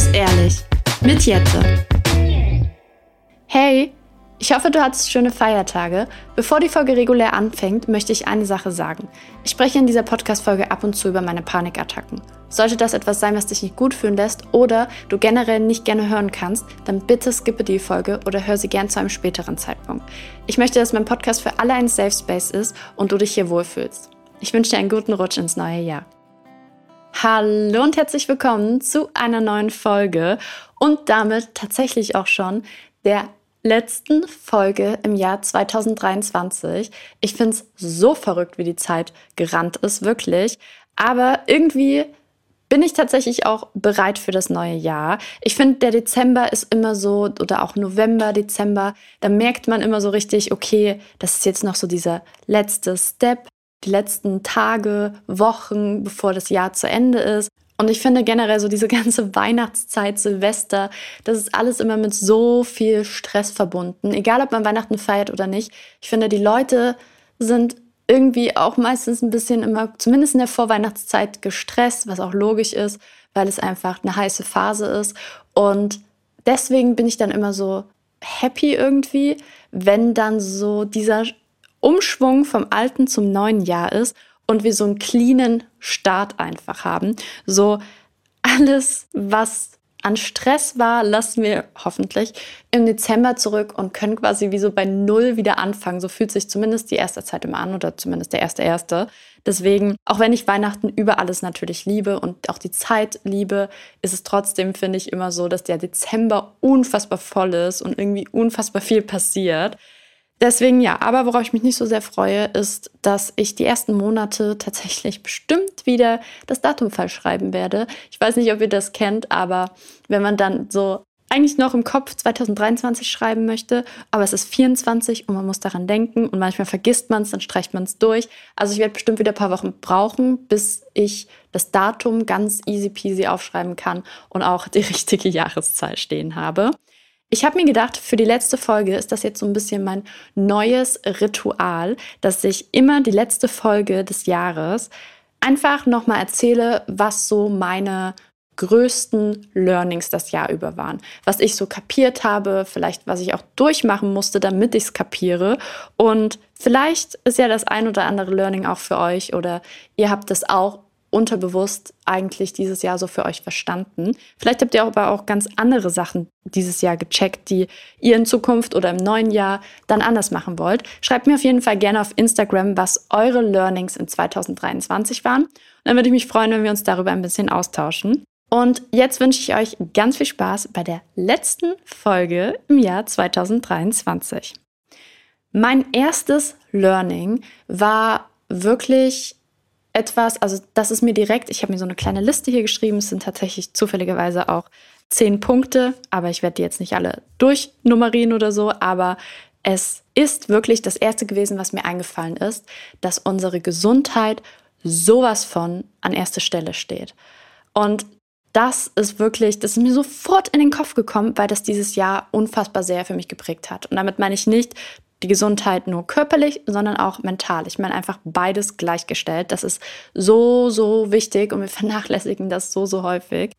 Muss ehrlich. Mit Jette. Hey, ich hoffe, du hattest schöne Feiertage. Bevor die Folge regulär anfängt, möchte ich eine Sache sagen. Ich spreche in dieser Podcast-Folge ab und zu über meine Panikattacken. Sollte das etwas sein, was dich nicht gut fühlen lässt oder du generell nicht gerne hören kannst, dann bitte skippe die Folge oder hör sie gern zu einem späteren Zeitpunkt. Ich möchte, dass mein Podcast für alle ein Safe Space ist und du dich hier wohlfühlst. Ich wünsche dir einen guten Rutsch ins neue Jahr. Hallo und herzlich willkommen zu einer neuen Folge und damit tatsächlich auch schon der letzten Folge im Jahr 2023. Ich finde es so verrückt, wie die Zeit gerannt ist, wirklich. Aber irgendwie bin ich tatsächlich auch bereit für das neue Jahr. Ich finde, der Dezember ist immer so, oder auch November, Dezember, da merkt man immer so richtig, okay, das ist jetzt noch so dieser letzte Step, die letzten Tage, Wochen, bevor das Jahr zu Ende ist. Und ich finde generell so diese ganze Weihnachtszeit, Silvester, das ist alles immer mit so viel Stress verbunden. Egal, ob man Weihnachten feiert oder nicht. Ich finde, die Leute sind irgendwie auch meistens ein bisschen immer, zumindest in der Vorweihnachtszeit, gestresst, was auch logisch ist, weil es einfach eine heiße Phase ist. Und deswegen bin ich dann immer so happy irgendwie, wenn dann so dieser Umschwung vom alten zum neuen Jahr ist und wir so einen cleanen Start einfach haben. So alles, was an Stress war, lassen wir hoffentlich im Dezember zurück und können quasi wie so bei Null wieder anfangen. So fühlt sich zumindest die erste Zeit immer an oder zumindest der erste erste. Deswegen, auch wenn ich Weihnachten über alles natürlich liebe und auch die Zeit liebe, ist es trotzdem, finde ich, immer so, dass der Dezember unfassbar voll ist und irgendwie unfassbar viel passiert. Deswegen ja, aber worauf ich mich nicht so sehr freue, ist, dass ich die ersten Monate tatsächlich bestimmt wieder das Datum falsch schreiben werde. Ich weiß nicht, ob ihr das kennt, aber wenn man dann so eigentlich noch im Kopf 2023 schreiben möchte, aber es ist 24 und man muss daran denken und manchmal vergisst man es, dann streicht man es durch. Also ich werde bestimmt wieder ein paar Wochen brauchen, bis ich das Datum ganz easy peasy aufschreiben kann und auch die richtige Jahreszahl stehen habe. Ich habe mir gedacht, für die letzte Folge ist das jetzt so ein bisschen mein neues Ritual, dass ich immer die letzte Folge des Jahres einfach nochmal erzähle, was so meine größten Learnings das Jahr über waren. Was ich so kapiert habe, vielleicht was ich auch durchmachen musste, damit ich es kapiere. Und vielleicht ist ja das ein oder andere Learning auch für euch oder ihr habt es auch unterbewusst eigentlich dieses Jahr so für euch verstanden. Vielleicht habt ihr aber auch ganz andere Sachen dieses Jahr gecheckt, die ihr in Zukunft oder im neuen Jahr dann anders machen wollt. Schreibt mir auf jeden Fall gerne auf Instagram, was eure Learnings in 2023 waren. Und dann würde ich mich freuen, wenn wir uns darüber ein bisschen austauschen. Und jetzt wünsche ich euch ganz viel Spaß bei der letzten Folge im Jahr 2023. Mein erstes Learning war wirklich etwas, also das ist mir direkt, ich habe mir so eine kleine Liste hier geschrieben, es sind tatsächlich zufälligerweise auch zehn Punkte, aber ich werde die jetzt nicht alle durchnummerieren oder so, aber es ist wirklich das Erste gewesen, was mir eingefallen ist, dass unsere Gesundheit sowas von an erster Stelle steht. Und das ist wirklich, das ist mir sofort in den Kopf gekommen, weil das dieses Jahr unfassbar sehr für mich geprägt hat. Und damit meine ich nicht die Gesundheit nur körperlich, sondern auch mental. Ich meine einfach beides gleichgestellt. Das ist so, so wichtig und wir vernachlässigen das so, so häufig.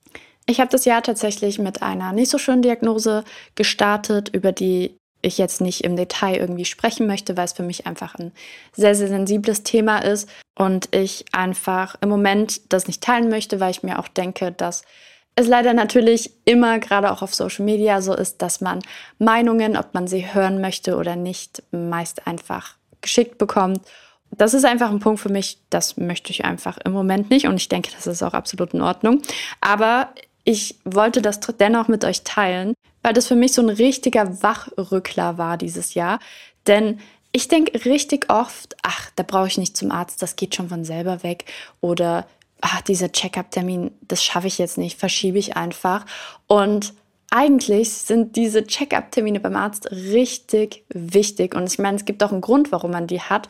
Ich habe das Jahr tatsächlich mit einer nicht so schönen Diagnose gestartet, über die ich jetzt nicht im Detail irgendwie sprechen möchte, weil es für mich einfach ein sehr, sehr sensibles Thema ist und ich einfach im Moment das nicht teilen möchte, weil ich mir auch denke, dass es leider natürlich immer, gerade auch auf Social Media, so ist, dass man Meinungen, ob man sie hören möchte oder nicht, meist einfach geschickt bekommt. Das ist einfach ein Punkt für mich, das möchte ich einfach im Moment nicht und ich denke, das ist auch absolut in Ordnung. Aber ich wollte das dennoch mit euch teilen, weil das für mich so ein richtiger Wachrückler war dieses Jahr. Denn ich denke richtig oft, ach, da brauche ich nicht zum Arzt, das geht schon von selber weg. Oder ach, dieser Check-up-Termin, das schaffe ich jetzt nicht, verschiebe ich einfach. Und eigentlich sind diese Check-up-Termine beim Arzt richtig wichtig. Und ich meine, es gibt auch einen Grund, warum man die hat.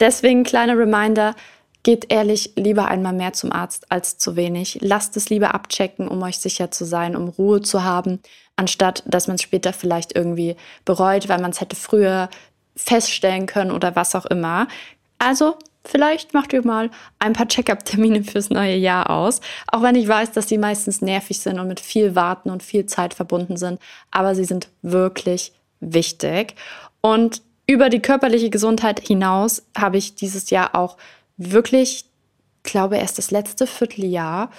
Deswegen kleiner Reminder, geht ehrlich lieber einmal mehr zum Arzt als zu wenig. Lasst es lieber abchecken, um euch sicher zu sein, um Ruhe zu haben, anstatt dass man es später vielleicht irgendwie bereut, weil man es hätte früher feststellen können oder was auch immer. Also Vielleicht macht ihr mal ein paar Check-up-Termine fürs neue Jahr aus. Auch wenn ich weiß, dass sie meistens nervig sind und mit viel Warten und viel Zeit verbunden sind. Aber sie sind wirklich wichtig. Und über die körperliche Gesundheit hinaus habe ich dieses Jahr auch wirklich, glaube erst das letzte Vierteljahr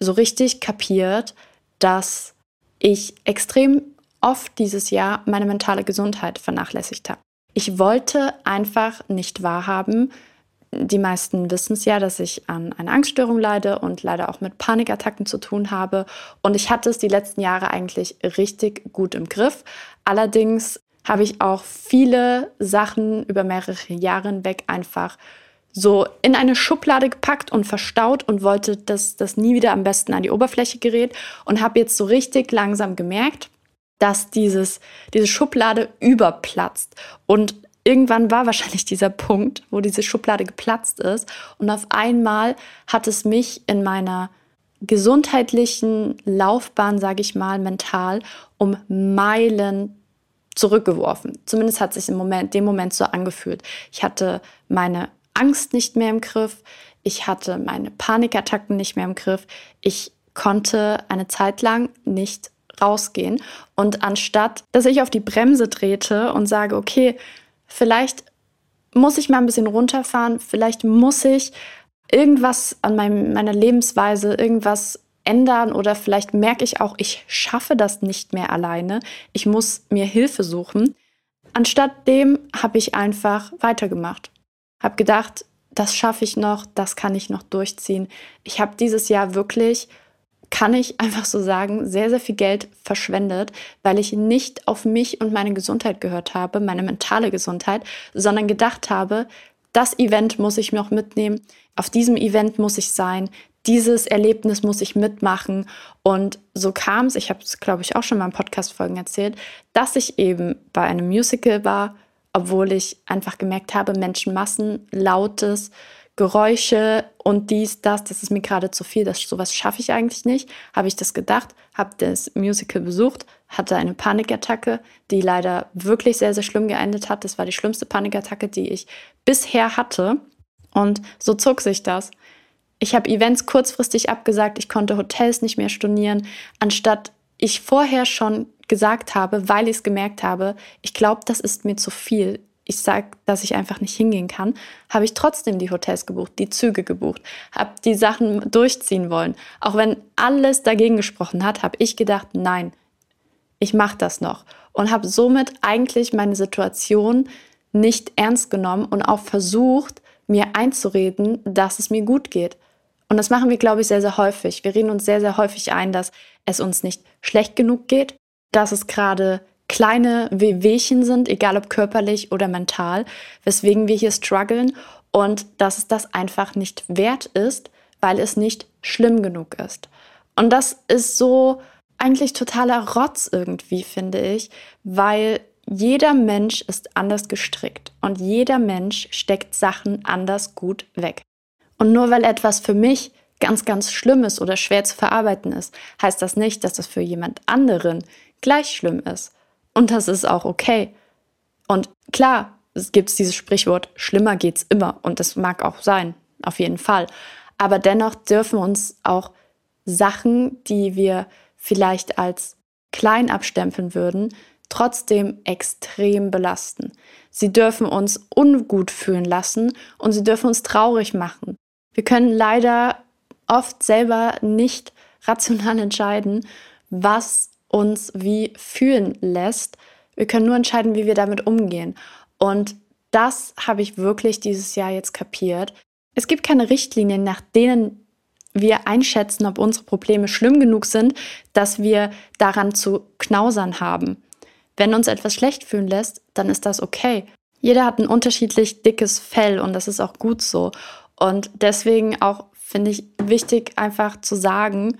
so richtig kapiert, dass ich extrem oft dieses Jahr meine mentale Gesundheit vernachlässigt habe. Ich wollte einfach nicht wahrhaben, die meisten wissen es ja, dass ich an einer Angststörung leide und leider auch mit Panikattacken zu tun habe. Und ich hatte es die letzten Jahre eigentlich richtig gut im Griff. Allerdings habe ich auch viele Sachen über mehrere Jahre hinweg einfach so in eine Schublade gepackt und verstaut und wollte, dass das nie wieder am besten an die Oberfläche gerät und habe jetzt so richtig langsam gemerkt, dass dieses, diese Schublade überplatzt und irgendwann war wahrscheinlich dieser Punkt, wo diese Schublade geplatzt ist. Und auf einmal hat es mich in meiner gesundheitlichen Laufbahn, sage ich mal, mental um Meilen zurückgeworfen. Zumindest hat sich im Moment, dem Moment so angefühlt. Ich hatte meine Angst nicht mehr im Griff. Ich hatte meine Panikattacken nicht mehr im Griff. Ich konnte eine Zeit lang nicht rausgehen. Und anstatt, dass ich auf die Bremse trete und sage, okay, vielleicht muss ich mal ein bisschen runterfahren, vielleicht muss ich irgendwas an meinem, meiner Lebensweise, irgendwas ändern oder vielleicht merke ich auch, ich schaffe das nicht mehr alleine, ich muss mir Hilfe suchen. Anstatt dem habe ich einfach weitergemacht, habe gedacht, das schaffe ich noch, das kann ich noch durchziehen. Ich habe dieses Jahr wirklich kann ich einfach so sagen, sehr, sehr viel Geld verschwendet, weil ich nicht auf mich und meine Gesundheit gehört habe, meine mentale Gesundheit, sondern gedacht habe, das Event muss ich noch mitnehmen, auf diesem Event muss ich sein, dieses Erlebnis muss ich mitmachen. Und so kam es, ich habe es, glaube ich, auch schon mal in Podcast-Folgen erzählt, dass ich eben bei einem Musical war, obwohl ich einfach gemerkt habe, Menschenmassen, lautes, Geräusche und dies, das, das ist mir gerade zu viel, das sowas schaffe ich eigentlich nicht. Habe ich das gedacht, habe das Musical besucht, hatte eine Panikattacke, die leider wirklich sehr, sehr schlimm geendet hat. Das war die schlimmste Panikattacke, die ich bisher hatte. Und so zog sich das. Ich habe Events kurzfristig abgesagt, ich konnte Hotels nicht mehr stornieren, anstatt ich vorher schon gesagt habe, weil ich es gemerkt habe, ich glaube, das ist mir zu viel ich sage, dass ich einfach nicht hingehen kann, habe ich trotzdem die Hotels gebucht, die Züge gebucht, habe die Sachen durchziehen wollen. Auch wenn alles dagegen gesprochen hat, habe ich gedacht, nein, ich mache das noch. Und habe somit eigentlich meine Situation nicht ernst genommen und auch versucht, mir einzureden, dass es mir gut geht. Und das machen wir, glaube ich, sehr, sehr häufig. Wir reden uns sehr, sehr häufig ein, dass es uns nicht schlecht genug geht, dass es gerade kleine Wehwehchen sind, egal ob körperlich oder mental, weswegen wir hier strugglen und dass es das einfach nicht wert ist, weil es nicht schlimm genug ist. Und das ist so eigentlich totaler Rotz irgendwie, finde ich, weil jeder Mensch ist anders gestrickt und jeder Mensch steckt Sachen anders gut weg. Und nur weil etwas für mich ganz, ganz schlimm ist oder schwer zu verarbeiten ist, heißt das nicht, dass das für jemand anderen gleich schlimm ist. Und das ist auch okay. Und klar, es gibt dieses Sprichwort, schlimmer geht's immer. Und das mag auch sein, auf jeden Fall. Aber dennoch dürfen uns auch Sachen, die wir vielleicht als klein abstempeln würden, trotzdem extrem belasten. Sie dürfen uns ungut fühlen lassen und sie dürfen uns traurig machen. Wir können leider oft selber nicht rational entscheiden, was uns wie fühlen lässt. Wir können nur entscheiden, wie wir damit umgehen. Und das habe ich wirklich dieses Jahr jetzt kapiert. Es gibt keine Richtlinien, nach denen wir einschätzen, ob unsere Probleme schlimm genug sind, dass wir daran zu knausern haben. Wenn uns etwas schlecht fühlen lässt, dann ist das okay. Jeder hat ein unterschiedlich dickes Fell und das ist auch gut so. Und deswegen auch finde ich wichtig, einfach zu sagen,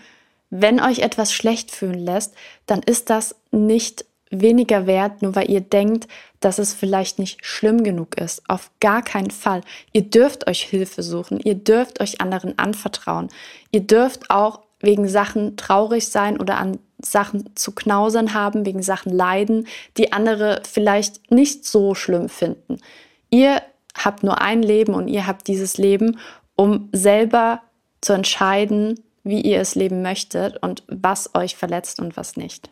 wenn euch etwas schlecht fühlen lässt, dann ist das nicht weniger wert, nur weil ihr denkt, dass es vielleicht nicht schlimm genug ist. Auf gar keinen Fall. Ihr dürft euch Hilfe suchen. Ihr dürft euch anderen anvertrauen. Ihr dürft auch wegen Sachen traurig sein oder an Sachen zu knausern haben, wegen Sachen leiden, die andere vielleicht nicht so schlimm finden. Ihr habt nur ein Leben und ihr habt dieses Leben, um selber zu entscheiden, wie ihr es leben möchtet und was euch verletzt und was nicht.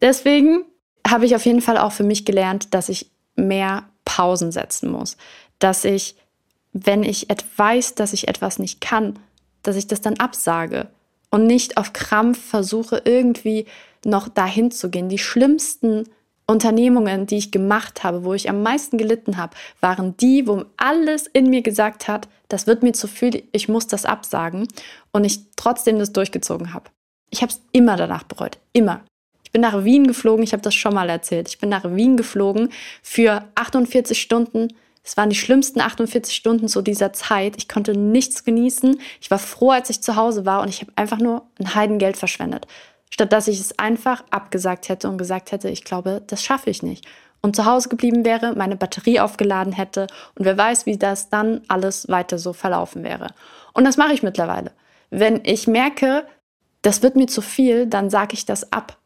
Deswegen habe ich auf jeden Fall auch für mich gelernt, dass ich mehr Pausen setzen muss, dass ich, wenn ich weiß, dass ich etwas nicht kann, dass ich das dann absage und nicht auf Krampf versuche, irgendwie noch dahin zu gehen. Die schlimmsten Unternehmungen, die ich gemacht habe, wo ich am meisten gelitten habe, waren die, wo alles in mir gesagt hat, das wird mir zu viel, ich muss das absagen und ich trotzdem das durchgezogen habe. Ich habe es immer danach bereut, immer. Ich bin nach Wien geflogen, ich habe das schon mal erzählt. Ich bin nach Wien geflogen für 48 Stunden. Es waren die schlimmsten 48 Stunden zu dieser Zeit. Ich konnte nichts genießen. Ich war froh, als ich zu Hause war und ich habe einfach nur ein Heidengeld verschwendet statt dass ich es einfach abgesagt hätte und gesagt hätte, ich glaube, das schaffe ich nicht. Und zu Hause geblieben wäre, meine Batterie aufgeladen hätte und wer weiß, wie das dann alles weiter so verlaufen wäre. Und das mache ich mittlerweile. Wenn ich merke, das wird mir zu viel, dann sage ich das ab.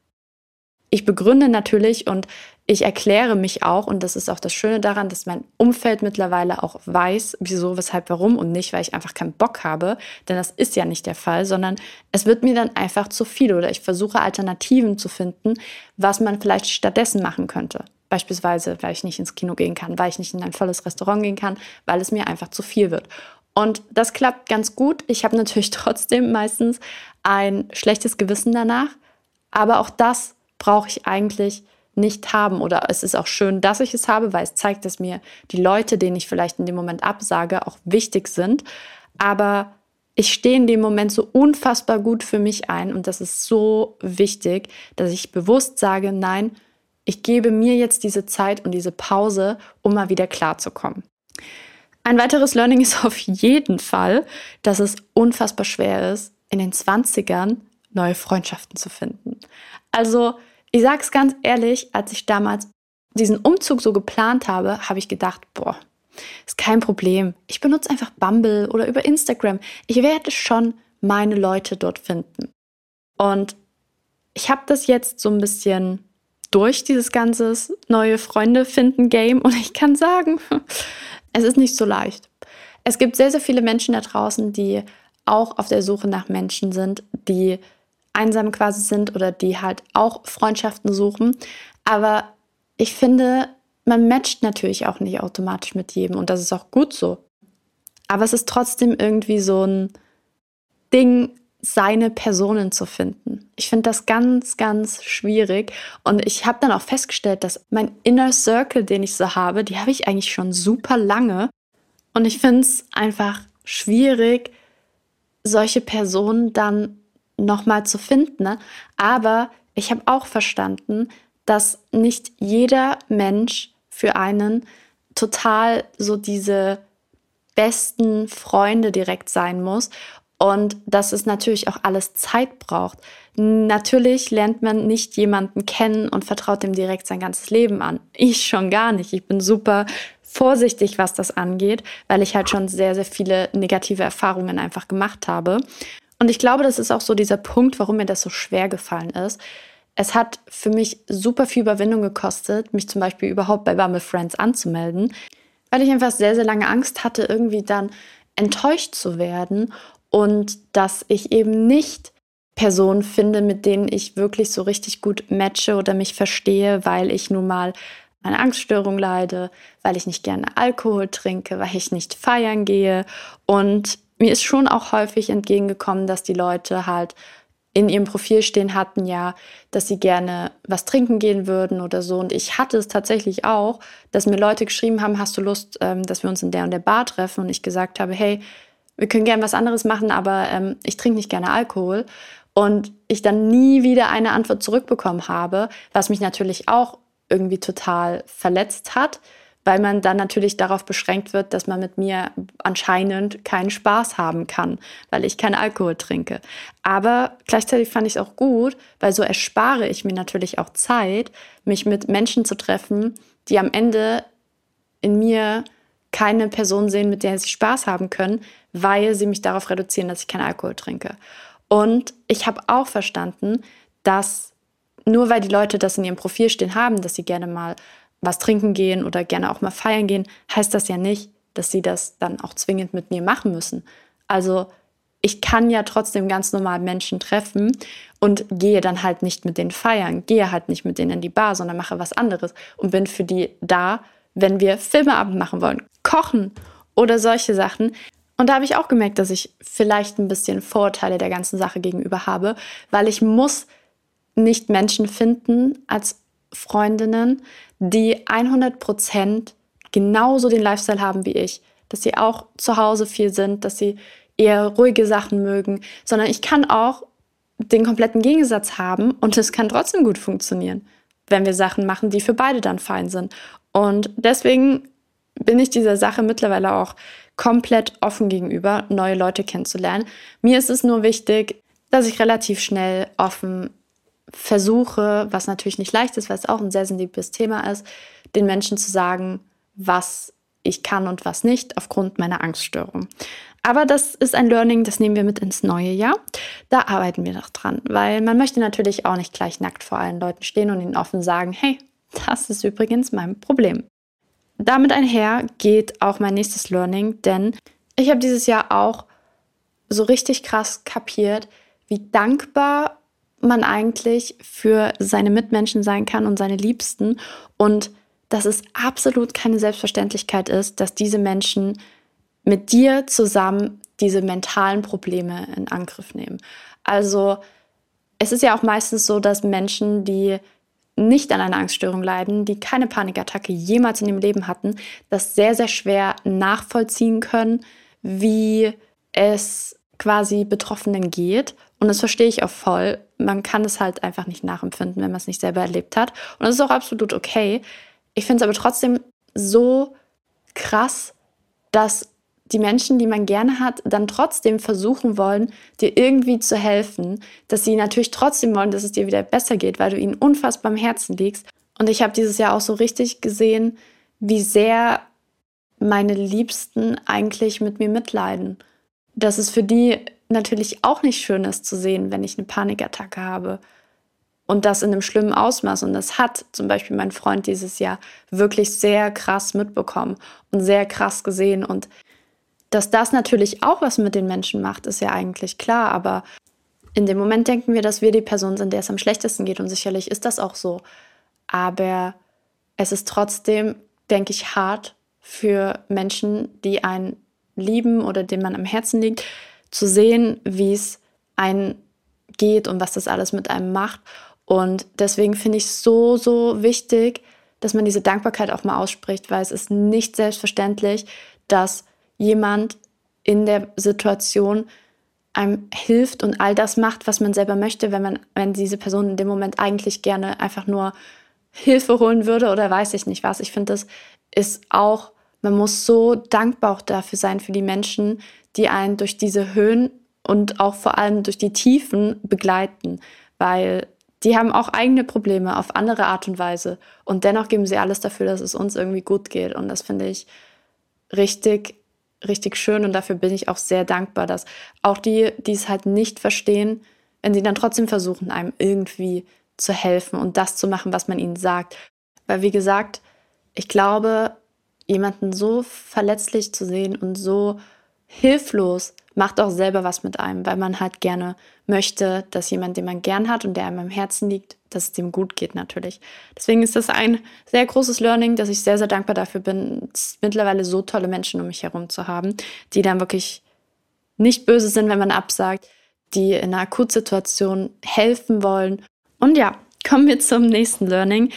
Ich begründe natürlich und ich erkläre mich auch, und das ist auch das Schöne daran, dass mein Umfeld mittlerweile auch weiß, wieso, weshalb, warum und nicht, weil ich einfach keinen Bock habe, denn das ist ja nicht der Fall, sondern es wird mir dann einfach zu viel oder ich versuche Alternativen zu finden, was man vielleicht stattdessen machen könnte. Beispielsweise, weil ich nicht ins Kino gehen kann, weil ich nicht in ein volles Restaurant gehen kann, weil es mir einfach zu viel wird. Und das klappt ganz gut. Ich habe natürlich trotzdem meistens ein schlechtes Gewissen danach, aber auch das brauche ich eigentlich nicht haben. Oder es ist auch schön, dass ich es habe, weil es zeigt, dass mir die Leute, denen ich vielleicht in dem Moment absage, auch wichtig sind. Aber ich stehe in dem Moment so unfassbar gut für mich ein und das ist so wichtig, dass ich bewusst sage, nein, ich gebe mir jetzt diese Zeit und diese Pause, um mal wieder klarzukommen. Ein weiteres Learning ist auf jeden Fall, dass es unfassbar schwer ist, in den 20ern neue Freundschaften zu finden. Also ich sag's ganz ehrlich, als ich damals diesen Umzug so geplant habe, habe ich gedacht, boah, ist kein Problem. Ich benutze einfach Bumble oder über Instagram. Ich werde schon meine Leute dort finden. Und ich habe das jetzt so ein bisschen durch dieses ganze neue Freunde finden Game und ich kann sagen, es ist nicht so leicht. Es gibt sehr, sehr viele Menschen da draußen, die auch auf der Suche nach Menschen sind, die einsam quasi sind oder die halt auch Freundschaften suchen. Aber ich finde, man matcht natürlich auch nicht automatisch mit jedem und das ist auch gut so. Aber es ist trotzdem irgendwie so ein Ding, seine Personen zu finden. Ich finde das ganz, ganz schwierig. Und ich habe dann auch festgestellt, dass mein Inner Circle, den ich so habe, die habe ich eigentlich schon super lange. Und ich finde es einfach schwierig, solche Personen dann nochmal zu finden. Ne? Aber ich habe auch verstanden, dass nicht jeder Mensch für einen total so diese besten Freunde direkt sein muss und dass es natürlich auch alles Zeit braucht. Natürlich lernt man nicht jemanden kennen und vertraut dem direkt sein ganzes Leben an. Ich schon gar nicht. Ich bin super vorsichtig, was das angeht, weil ich halt schon sehr, sehr viele negative Erfahrungen einfach gemacht habe. Und ich glaube, das ist auch so dieser Punkt, warum mir das so schwer gefallen ist. Es hat für mich super viel Überwindung gekostet, mich zum Beispiel überhaupt bei Bumble Friends anzumelden, weil ich einfach sehr, sehr lange Angst hatte, irgendwie dann enttäuscht zu werden und dass ich eben nicht Personen finde, mit denen ich wirklich so richtig gut matche oder mich verstehe, weil ich nun mal eine Angststörung leide, weil ich nicht gerne Alkohol trinke, weil ich nicht feiern gehe und mir ist schon auch häufig entgegengekommen, dass die Leute halt in ihrem Profil stehen hatten, ja, dass sie gerne was trinken gehen würden oder so. Und ich hatte es tatsächlich auch, dass mir Leute geschrieben haben, hast du Lust, ähm, dass wir uns in der und der Bar treffen? Und ich gesagt habe, hey, wir können gerne was anderes machen, aber ähm, ich trinke nicht gerne Alkohol. Und ich dann nie wieder eine Antwort zurückbekommen habe, was mich natürlich auch irgendwie total verletzt hat weil man dann natürlich darauf beschränkt wird, dass man mit mir anscheinend keinen Spaß haben kann, weil ich keinen Alkohol trinke. Aber gleichzeitig fand ich es auch gut, weil so erspare ich mir natürlich auch Zeit, mich mit Menschen zu treffen, die am Ende in mir keine Person sehen, mit der sie Spaß haben können, weil sie mich darauf reduzieren, dass ich keinen Alkohol trinke. Und ich habe auch verstanden, dass nur weil die Leute das in ihrem Profil stehen haben, dass sie gerne mal was trinken gehen oder gerne auch mal feiern gehen, heißt das ja nicht, dass sie das dann auch zwingend mit mir machen müssen. Also ich kann ja trotzdem ganz normal Menschen treffen und gehe dann halt nicht mit denen feiern, gehe halt nicht mit denen in die Bar, sondern mache was anderes und bin für die da, wenn wir Filmeabend machen wollen, kochen oder solche Sachen. Und da habe ich auch gemerkt, dass ich vielleicht ein bisschen Vorurteile der ganzen Sache gegenüber habe, weil ich muss nicht Menschen finden als Freundinnen, die 100 Prozent genauso den Lifestyle haben wie ich, dass sie auch zu Hause viel sind, dass sie eher ruhige Sachen mögen, sondern ich kann auch den kompletten Gegensatz haben und es kann trotzdem gut funktionieren, wenn wir Sachen machen, die für beide dann fein sind. Und deswegen bin ich dieser Sache mittlerweile auch komplett offen gegenüber, neue Leute kennenzulernen. Mir ist es nur wichtig, dass ich relativ schnell offen versuche, was natürlich nicht leicht ist, weil es auch ein sehr sensibles Thema ist, den Menschen zu sagen, was ich kann und was nicht, aufgrund meiner Angststörung. Aber das ist ein Learning, das nehmen wir mit ins neue Jahr. Da arbeiten wir noch dran, weil man möchte natürlich auch nicht gleich nackt vor allen Leuten stehen und ihnen offen sagen, hey, das ist übrigens mein Problem. Damit einher geht auch mein nächstes Learning, denn ich habe dieses Jahr auch so richtig krass kapiert, wie dankbar man eigentlich für seine Mitmenschen sein kann und seine Liebsten und dass es absolut keine Selbstverständlichkeit ist, dass diese Menschen mit dir zusammen diese mentalen Probleme in Angriff nehmen. Also es ist ja auch meistens so, dass Menschen, die nicht an einer Angststörung leiden, die keine Panikattacke jemals in ihrem Leben hatten, das sehr, sehr schwer nachvollziehen können, wie es quasi Betroffenen geht. Und das verstehe ich auch voll. Man kann es halt einfach nicht nachempfinden, wenn man es nicht selber erlebt hat. Und das ist auch absolut okay. Ich finde es aber trotzdem so krass, dass die Menschen, die man gerne hat, dann trotzdem versuchen wollen, dir irgendwie zu helfen, dass sie natürlich trotzdem wollen, dass es dir wieder besser geht, weil du ihnen unfassbar am Herzen liegst. Und ich habe dieses Jahr auch so richtig gesehen, wie sehr meine Liebsten eigentlich mit mir mitleiden. Dass es für die natürlich auch nicht schön ist zu sehen, wenn ich eine Panikattacke habe und das in einem schlimmen Ausmaß. Und das hat zum Beispiel mein Freund dieses Jahr wirklich sehr krass mitbekommen und sehr krass gesehen. Und dass das natürlich auch was mit den Menschen macht, ist ja eigentlich klar. Aber in dem Moment denken wir, dass wir die Person sind, der es am schlechtesten geht. Und sicherlich ist das auch so. Aber es ist trotzdem, denke ich, hart für Menschen, die einen lieben oder dem man am Herzen liegt, zu sehen, wie es einen geht und was das alles mit einem macht. Und deswegen finde ich es so, so wichtig, dass man diese Dankbarkeit auch mal ausspricht, weil es ist nicht selbstverständlich, dass jemand in der Situation einem hilft und all das macht, was man selber möchte, wenn man, wenn diese Person in dem Moment eigentlich gerne einfach nur Hilfe holen würde oder weiß ich nicht was. Ich finde, das ist auch, man muss so dankbar auch dafür sein für die Menschen, die einen durch diese Höhen und auch vor allem durch die Tiefen begleiten, weil die haben auch eigene Probleme auf andere Art und Weise. Und dennoch geben sie alles dafür, dass es uns irgendwie gut geht. Und das finde ich richtig, richtig schön. Und dafür bin ich auch sehr dankbar, dass auch die, die es halt nicht verstehen, wenn sie dann trotzdem versuchen, einem irgendwie zu helfen und das zu machen, was man ihnen sagt. Weil, wie gesagt, ich glaube, jemanden so verletzlich zu sehen und so hilflos macht auch selber was mit einem, weil man halt gerne möchte, dass jemand, den man gern hat und der einem am Herzen liegt, dass es dem gut geht natürlich. Deswegen ist das ein sehr großes Learning, dass ich sehr, sehr dankbar dafür bin, mittlerweile so tolle Menschen um mich herum zu haben, die dann wirklich nicht böse sind, wenn man absagt, die in einer Akutsituation helfen wollen. Und ja, kommen wir zum nächsten Learning.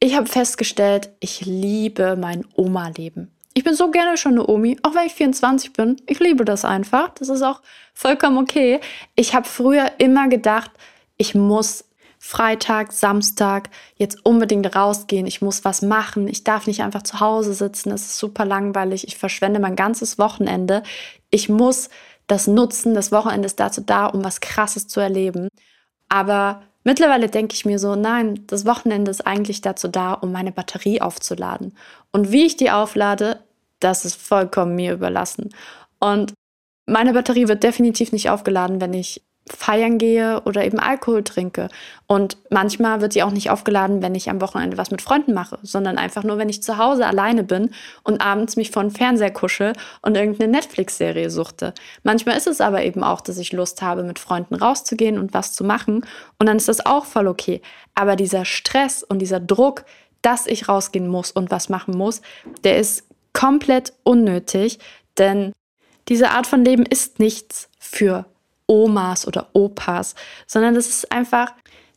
Ich habe festgestellt, ich liebe mein Oma-Leben. Ich bin so gerne schon eine Omi, auch wenn ich 24 bin. Ich liebe das einfach. Das ist auch vollkommen okay. Ich habe früher immer gedacht, ich muss Freitag, Samstag jetzt unbedingt rausgehen. Ich muss was machen. Ich darf nicht einfach zu Hause sitzen. Das ist super langweilig. Ich verschwende mein ganzes Wochenende. Ich muss das nutzen. Das Wochenende ist dazu da, um was Krasses zu erleben. Aber mittlerweile denke ich mir so, nein, das Wochenende ist eigentlich dazu da, um meine Batterie aufzuladen. Und wie ich die auflade, das ist vollkommen mir überlassen. Und meine Batterie wird definitiv nicht aufgeladen, wenn ich feiern gehe oder eben Alkohol trinke. Und manchmal wird sie auch nicht aufgeladen, wenn ich am Wochenende was mit Freunden mache, sondern einfach nur, wenn ich zu Hause alleine bin und abends mich vor den Fernseher kuschel und irgendeine Netflix-Serie suchte. Manchmal ist es aber eben auch, dass ich Lust habe, mit Freunden rauszugehen und was zu machen. Und dann ist das auch voll okay. Aber dieser Stress und dieser Druck, dass ich rausgehen muss und was machen muss, der ist komplett unnötig, denn diese Art von Leben ist nichts für Omas oder Opas, sondern das ist einfach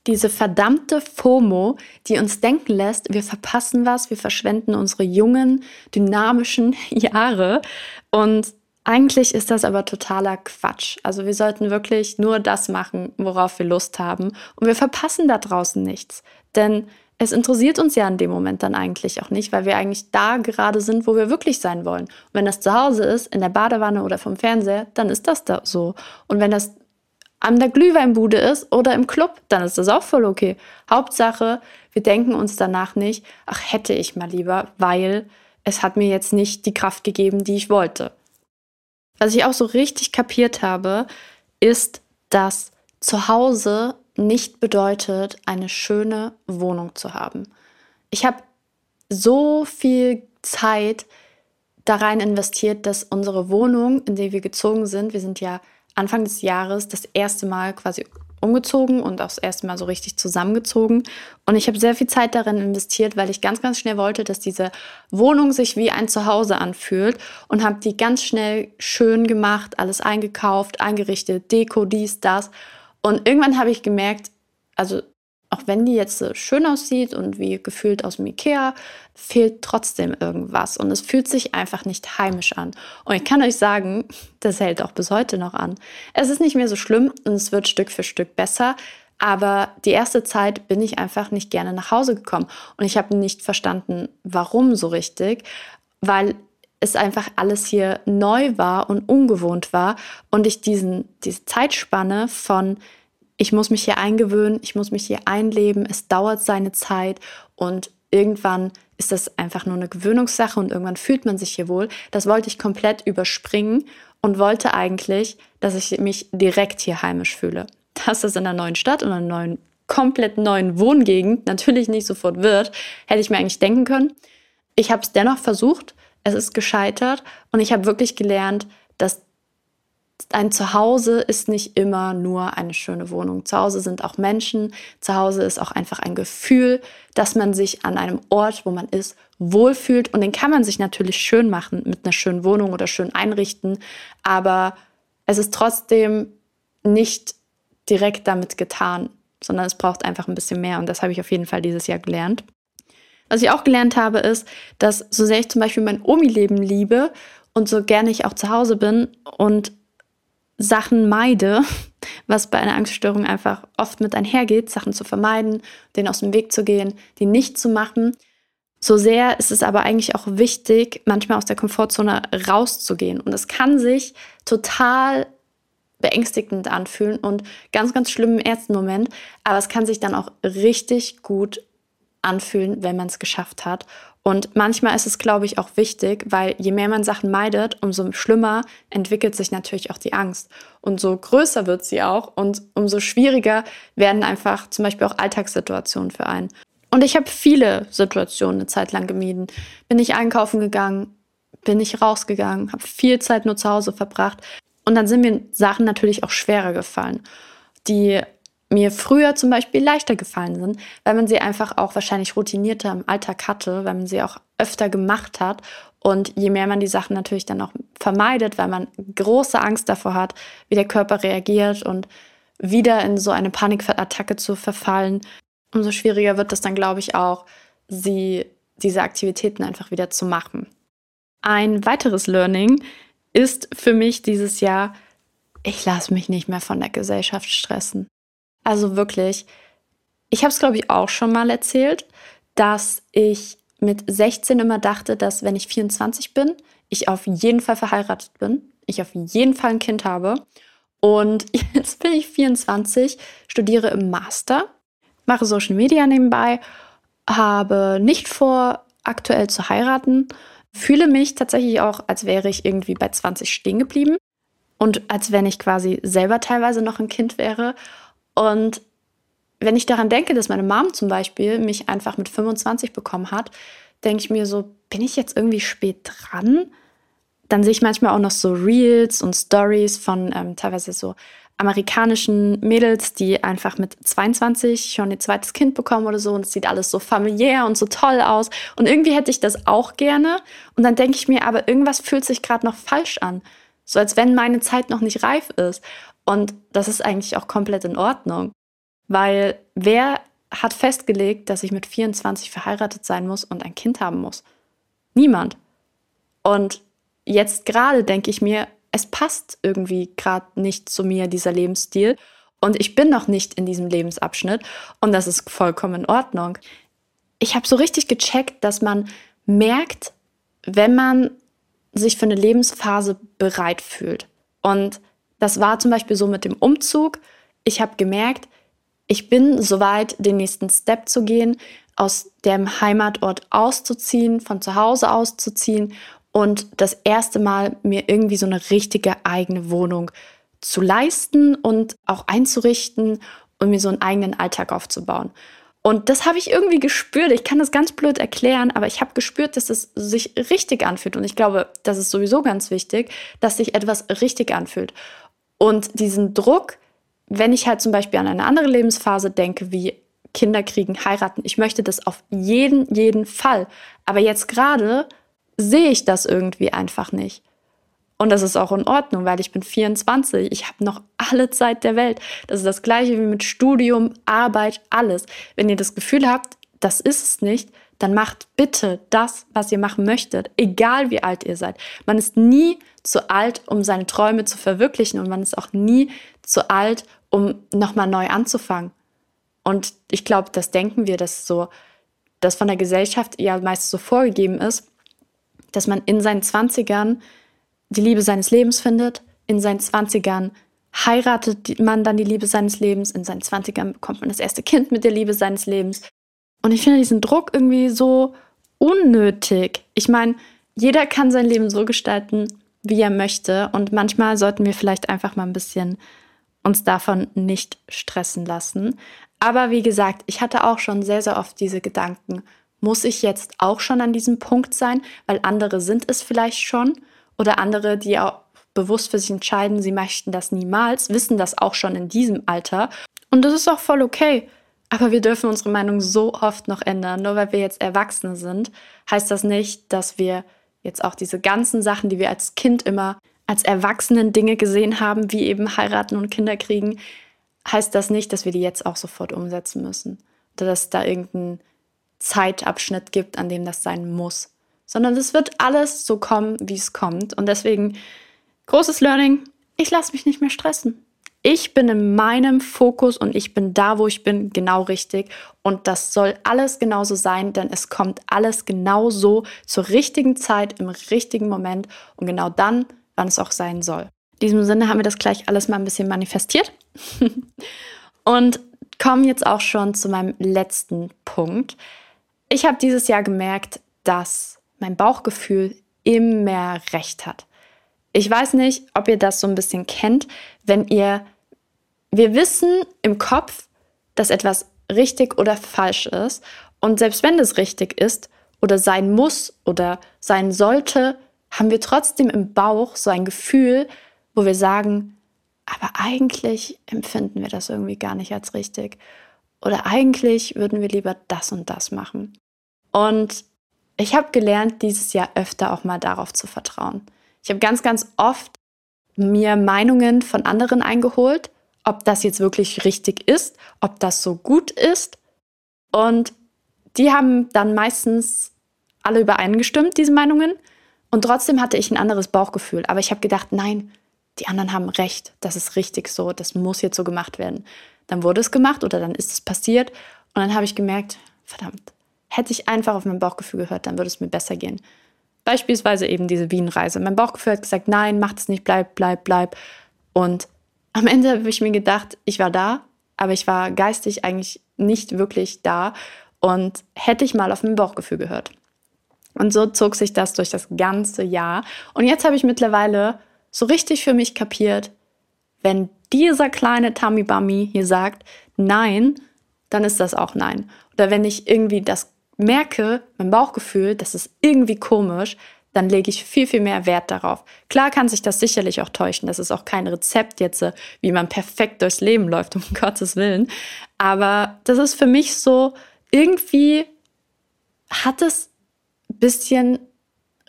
diese verdammte FOMO, die uns denken lässt, wir verpassen was, wir verschwenden unsere jungen, dynamischen Jahre. Und eigentlich ist das aber totaler Quatsch. Also wir sollten wirklich nur das machen, worauf wir Lust haben. Und wir verpassen da draußen nichts. Denn es interessiert uns ja in dem Moment dann eigentlich auch nicht, weil wir eigentlich da gerade sind, wo wir wirklich sein wollen. Und wenn das zu Hause ist, in der Badewanne oder vom Fernseher, dann ist das da so. Und wenn das an der Glühweinbude ist oder im Club, dann ist das auch voll okay. Hauptsache, wir denken uns danach nicht, ach hätte ich mal lieber, weil es hat mir jetzt nicht die Kraft gegeben, die ich wollte. Was ich auch so richtig kapiert habe, ist, dass zu Hause nicht bedeutet, eine schöne Wohnung zu haben. Ich habe so viel Zeit da rein investiert, dass unsere Wohnung, in der wir gezogen sind, wir sind ja Anfang des Jahres das erste Mal quasi umgezogen und auch das erste Mal so richtig zusammengezogen. Und ich habe sehr viel Zeit darin investiert, weil ich ganz, ganz schnell wollte, dass diese Wohnung sich wie ein Zuhause anfühlt und habe die ganz schnell schön gemacht, alles eingekauft, eingerichtet, Deko, dies, das. Und irgendwann habe ich gemerkt, also auch wenn die jetzt so schön aussieht und wie gefühlt aus dem Ikea, fehlt trotzdem irgendwas und es fühlt sich einfach nicht heimisch an. Und ich kann euch sagen, das hält auch bis heute noch an. Es ist nicht mehr so schlimm und es wird Stück für Stück besser, aber die erste Zeit bin ich einfach nicht gerne nach Hause gekommen und ich habe nicht verstanden, warum so richtig, weil es einfach alles hier neu war und ungewohnt war und ich diesen, diese Zeitspanne von ich muss mich hier eingewöhnen, ich muss mich hier einleben, es dauert seine Zeit und irgendwann ist das einfach nur eine Gewöhnungssache und irgendwann fühlt man sich hier wohl. Das wollte ich komplett überspringen und wollte eigentlich, dass ich mich direkt hier heimisch fühle. Dass das in einer neuen Stadt und einer neuen, komplett neuen Wohngegend natürlich nicht sofort wird, hätte ich mir eigentlich denken können. Ich habe es dennoch versucht, es ist gescheitert und ich habe wirklich gelernt, dass ein Zuhause ist nicht immer nur eine schöne Wohnung. Zu Hause sind auch Menschen. Zu Hause ist auch einfach ein Gefühl, dass man sich an einem Ort, wo man ist, wohlfühlt. Und den kann man sich natürlich schön machen mit einer schönen Wohnung oder schön einrichten. Aber es ist trotzdem nicht direkt damit getan, sondern es braucht einfach ein bisschen mehr. Und das habe ich auf jeden Fall dieses Jahr gelernt. Was ich auch gelernt habe, ist, dass so sehr ich zum Beispiel mein Omi-Leben liebe und so gerne ich auch zu Hause bin und Sachen meide, was bei einer Angststörung einfach oft mit einhergeht, Sachen zu vermeiden, denen aus dem Weg zu gehen, die nicht zu machen. So sehr ist es aber eigentlich auch wichtig, manchmal aus der Komfortzone rauszugehen. Und es kann sich total beängstigend anfühlen und ganz, ganz schlimm im ersten Moment. Aber es kann sich dann auch richtig gut anfühlen, wenn man es geschafft hat. Und manchmal ist es, glaube ich, auch wichtig, weil je mehr man Sachen meidet, umso schlimmer entwickelt sich natürlich auch die Angst. Und so größer wird sie auch und umso schwieriger werden einfach zum Beispiel auch Alltagssituationen für einen. Und ich habe viele Situationen eine Zeit lang gemieden. Bin ich einkaufen gegangen, bin ich rausgegangen, habe viel Zeit nur zu Hause verbracht. Und dann sind mir Sachen natürlich auch schwerer gefallen, die mir früher zum Beispiel leichter gefallen sind, weil man sie einfach auch wahrscheinlich routinierter im Alltag hatte, weil man sie auch öfter gemacht hat. Und je mehr man die Sachen natürlich dann auch vermeidet, weil man große Angst davor hat, wie der Körper reagiert und wieder in so eine Panikattacke zu verfallen, umso schwieriger wird es dann, glaube ich, auch, sie, diese Aktivitäten einfach wieder zu machen. Ein weiteres Learning ist für mich dieses Jahr, ich lasse mich nicht mehr von der Gesellschaft stressen. Also wirklich, ich habe es, glaube ich, auch schon mal erzählt, dass ich mit 16 immer dachte, dass wenn ich 24 bin, ich auf jeden Fall verheiratet bin, ich auf jeden Fall ein Kind habe. Und jetzt bin ich 24, studiere im Master, mache Social Media nebenbei, habe nicht vor, aktuell zu heiraten, fühle mich tatsächlich auch, als wäre ich irgendwie bei 20 stehen geblieben. und als wenn ich quasi selber teilweise noch ein Kind wäre. Und wenn ich daran denke, dass meine Mom zum Beispiel mich einfach mit 25 bekommen hat, denke ich mir so, bin ich jetzt irgendwie spät dran? Dann sehe ich manchmal auch noch so Reels und Stories von ähm, teilweise so amerikanischen Mädels, die einfach mit 22 schon ihr zweites Kind bekommen oder so und es sieht alles so familiär und so toll aus. Und irgendwie hätte ich das auch gerne. Und dann denke ich mir, aber irgendwas fühlt sich gerade noch falsch an, so als wenn meine Zeit noch nicht reif ist und das ist eigentlich auch komplett in Ordnung, weil wer hat festgelegt, dass ich mit 24 verheiratet sein muss und ein Kind haben muss? Niemand. Und jetzt gerade denke ich mir, es passt irgendwie gerade nicht zu mir, dieser Lebensstil. Und ich bin noch nicht in diesem Lebensabschnitt. Und das ist vollkommen in Ordnung. Ich habe so richtig gecheckt, dass man merkt, wenn man sich für eine Lebensphase bereit fühlt. Und das war zum Beispiel so mit dem Umzug. Ich habe gemerkt, ich bin soweit, den nächsten Step zu gehen, aus dem Heimatort auszuziehen, von zu Hause auszuziehen und das erste Mal mir irgendwie so eine richtige eigene Wohnung zu leisten und auch einzurichten und mir so einen eigenen Alltag aufzubauen. Und das habe ich irgendwie gespürt. Ich kann das ganz blöd erklären, aber ich habe gespürt, dass es sich richtig anfühlt. Und ich glaube, das ist sowieso ganz wichtig, dass sich etwas richtig anfühlt. Und diesen Druck, wenn ich halt zum Beispiel an eine andere Lebensphase denke, wie Kinder kriegen, heiraten, ich möchte das auf jeden, jeden Fall. Aber jetzt gerade sehe ich das irgendwie einfach nicht. Und das ist auch in Ordnung, weil ich bin 24. Ich habe noch alle Zeit der Welt. Das ist das gleiche wie mit Studium, Arbeit, alles. Wenn ihr das Gefühl habt, das ist es nicht, dann macht bitte das, was ihr machen möchtet, egal wie alt ihr seid. Man ist nie zu alt, um seine Träume zu verwirklichen und man ist auch nie zu alt, um nochmal neu anzufangen. Und ich glaube, das denken wir, dass so, dass von der Gesellschaft ja meist so vorgegeben ist, dass man in seinen 20ern die Liebe seines Lebens findet, in seinen 20ern heiratet man dann die Liebe seines Lebens, in seinen 20ern bekommt man das erste Kind mit der Liebe seines Lebens. Und ich finde diesen Druck irgendwie so unnötig. Ich meine, jeder kann sein Leben so gestalten, wie er möchte. Und manchmal sollten wir vielleicht einfach mal ein bisschen uns davon nicht stressen lassen. Aber wie gesagt, ich hatte auch schon sehr, sehr oft diese Gedanken, muss ich jetzt auch schon an diesem Punkt sein, weil andere sind es vielleicht schon oder andere, die auch bewusst für sich entscheiden, sie möchten das niemals, wissen das auch schon in diesem Alter. Und das ist auch voll okay. Aber wir dürfen unsere Meinung so oft noch ändern. Nur weil wir jetzt Erwachsene sind, heißt das nicht, dass wir jetzt auch diese ganzen Sachen, die wir als Kind immer als Erwachsenen Dinge gesehen haben, wie eben heiraten und Kinder kriegen, heißt das nicht, dass wir die jetzt auch sofort umsetzen müssen. Oder dass da irgendein Zeitabschnitt gibt, an dem das sein muss. Sondern es wird alles so kommen, wie es kommt. Und deswegen, großes Learning, ich lasse mich nicht mehr stressen. Ich bin in meinem Fokus und ich bin da, wo ich bin, genau richtig. Und das soll alles genauso sein, denn es kommt alles genauso zur richtigen Zeit, im richtigen Moment und genau dann, wann es auch sein soll. In diesem Sinne haben wir das gleich alles mal ein bisschen manifestiert. und kommen jetzt auch schon zu meinem letzten Punkt. Ich habe dieses Jahr gemerkt, dass mein Bauchgefühl immer recht hat. Ich weiß nicht, ob ihr das so ein bisschen kennt, wenn ihr, wir wissen im Kopf, dass etwas richtig oder falsch ist. Und selbst wenn es richtig ist oder sein muss oder sein sollte, haben wir trotzdem im Bauch so ein Gefühl, wo wir sagen, aber eigentlich empfinden wir das irgendwie gar nicht als richtig. Oder eigentlich würden wir lieber das und das machen. Und ich habe gelernt, dieses Jahr öfter auch mal darauf zu vertrauen. Ich habe ganz, ganz oft mir Meinungen von anderen eingeholt, ob das jetzt wirklich richtig ist, ob das so gut ist. Und die haben dann meistens alle übereingestimmt, diese Meinungen. Und trotzdem hatte ich ein anderes Bauchgefühl. Aber ich habe gedacht, nein, die anderen haben recht, das ist richtig so, das muss jetzt so gemacht werden. Dann wurde es gemacht oder dann ist es passiert und dann habe ich gemerkt, verdammt, hätte ich einfach auf mein Bauchgefühl gehört, dann würde es mir besser gehen. Beispielsweise eben diese Wien-Reise. Mein Bauchgefühl hat gesagt, nein, mach es nicht, bleib, bleib, bleib. Und am Ende habe ich mir gedacht, ich war da, aber ich war geistig eigentlich nicht wirklich da und hätte ich mal auf mein Bauchgefühl gehört. Und so zog sich das durch das ganze Jahr. Und jetzt habe ich mittlerweile so richtig für mich kapiert, wenn dieser kleine Tummy Bummy hier sagt Nein, dann ist das auch Nein. Oder wenn ich irgendwie das merke, mein Bauchgefühl, das ist irgendwie komisch, dann lege ich viel, viel mehr Wert darauf. Klar kann sich das sicherlich auch täuschen. Das ist auch kein Rezept jetzt, äh, wie man perfekt durchs Leben läuft, um Gottes Willen. Aber das ist für mich so, irgendwie hat es ein bisschen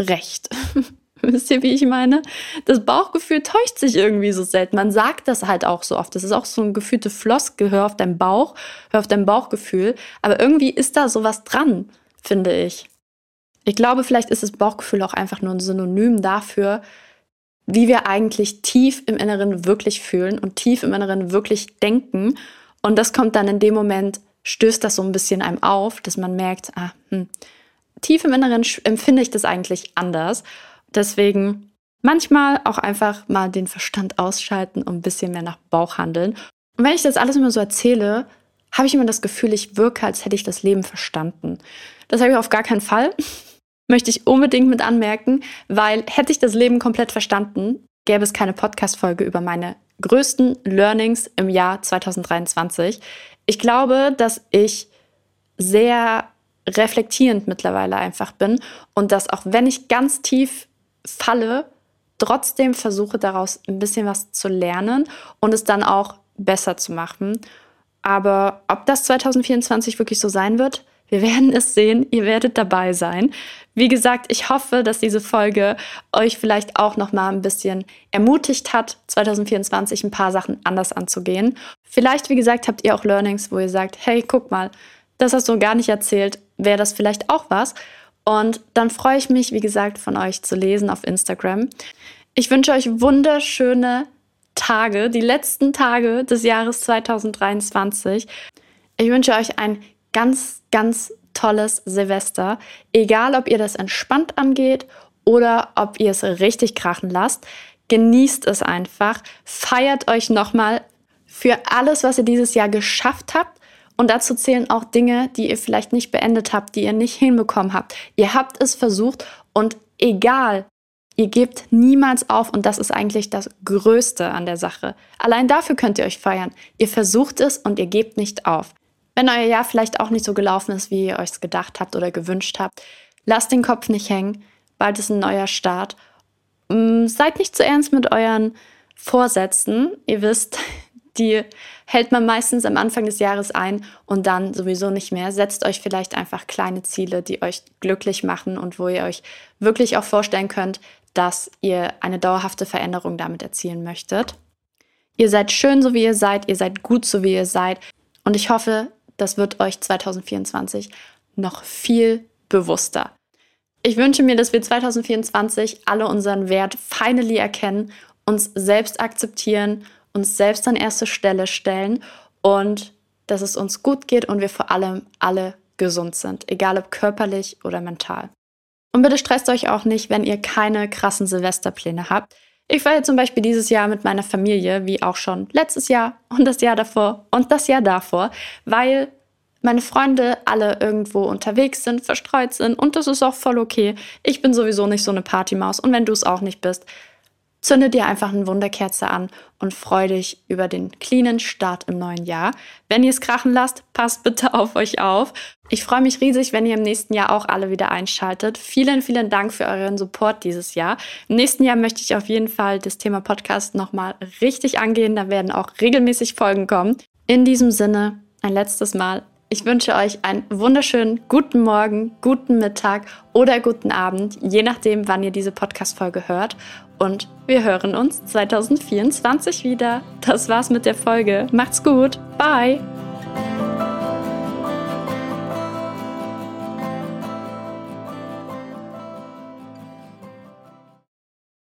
recht. Wisst ihr, wie ich meine? Das Bauchgefühl täuscht sich irgendwie so selten. Man sagt das halt auch so oft. Das ist auch so ein gefühlte Floskel. Hör auf deinen Bauch, hör auf dein Bauchgefühl. Aber irgendwie ist da sowas dran, finde ich. Ich glaube, vielleicht ist das Bauchgefühl auch einfach nur ein Synonym dafür, wie wir eigentlich tief im Inneren wirklich fühlen und tief im Inneren wirklich denken. Und das kommt dann in dem Moment, stößt das so ein bisschen einem auf, dass man merkt, ah, hm, tief im Inneren empfinde ich das eigentlich anders. Deswegen manchmal auch einfach mal den Verstand ausschalten und ein bisschen mehr nach Bauch handeln. Und wenn ich das alles immer so erzähle, habe ich immer das Gefühl, ich wirke, als hätte ich das Leben verstanden. Das habe ich auf gar keinen Fall möchte ich unbedingt mit anmerken, weil hätte ich das Leben komplett verstanden, gäbe es keine Podcast-Folge über meine größten Learnings im Jahr 2023. Ich glaube, dass ich sehr reflektierend mittlerweile einfach bin und dass auch wenn ich ganz tief falle, trotzdem versuche daraus ein bisschen was zu lernen und es dann auch besser zu machen. Aber ob das 2024 wirklich so sein wird, wir werden es sehen, ihr werdet dabei sein. Wie gesagt, ich hoffe, dass diese Folge euch vielleicht auch noch mal ein bisschen ermutigt hat, 2024 ein paar Sachen anders anzugehen. Vielleicht, wie gesagt, habt ihr auch Learnings, wo ihr sagt, hey, guck mal, das hast du gar nicht erzählt, wäre das vielleicht auch was? Und dann freue ich mich, wie gesagt, von euch zu lesen auf Instagram. Ich wünsche euch wunderschöne Tage, die letzten Tage des Jahres 2023. Ich wünsche euch ein ganz, ganz tolles Silvester. Egal, ob ihr das entspannt angeht oder ob ihr es richtig krachen lasst. Genießt es einfach. Feiert euch nochmal für alles, was ihr dieses Jahr geschafft habt. Und dazu zählen auch Dinge, die ihr vielleicht nicht beendet habt, die ihr nicht hinbekommen habt. Ihr habt es versucht und egal, ihr gebt niemals auf und das ist eigentlich das Größte an der Sache. Allein dafür könnt ihr euch feiern. Ihr versucht es und ihr gebt nicht auf. Wenn euer Jahr vielleicht auch nicht so gelaufen ist, wie ihr euch gedacht habt oder gewünscht habt, lasst den Kopf nicht hängen. Bald ist ein neuer Start. Mm, seid nicht zu ernst mit euren Vorsätzen. Ihr wisst, die hält man meistens am Anfang des Jahres ein und dann sowieso nicht mehr. Setzt euch vielleicht einfach kleine Ziele, die euch glücklich machen und wo ihr euch wirklich auch vorstellen könnt, dass ihr eine dauerhafte Veränderung damit erzielen möchtet. Ihr seid schön, so wie ihr seid, ihr seid gut, so wie ihr seid. Und ich hoffe, das wird euch 2024 noch viel bewusster. Ich wünsche mir, dass wir 2024 alle unseren Wert finally erkennen, uns selbst akzeptieren, uns selbst an erste Stelle stellen und dass es uns gut geht und wir vor allem alle gesund sind, egal ob körperlich oder mental. Und bitte stresst euch auch nicht, wenn ihr keine krassen Silvesterpläne habt. Ich feiere zum Beispiel dieses Jahr mit meiner Familie, wie auch schon letztes Jahr und das Jahr davor und das Jahr davor, weil meine Freunde alle irgendwo unterwegs sind, verstreut sind und das ist auch voll okay. Ich bin sowieso nicht so eine Partymaus und wenn du es auch nicht bist, Zünde dir einfach eine Wunderkerze an und freu dich über den cleanen Start im neuen Jahr. Wenn ihr es krachen lasst, passt bitte auf euch auf. Ich freue mich riesig, wenn ihr im nächsten Jahr auch alle wieder einschaltet. Vielen, vielen Dank für euren Support dieses Jahr. Im nächsten Jahr möchte ich auf jeden Fall das Thema Podcast nochmal richtig angehen. Da werden auch regelmäßig Folgen kommen. In diesem Sinne, ein letztes Mal ich wünsche euch einen wunderschönen guten Morgen, guten Mittag oder guten Abend, je nachdem, wann ihr diese Podcast-Folge hört. Und wir hören uns 2024 wieder. Das war's mit der Folge. Macht's gut. Bye.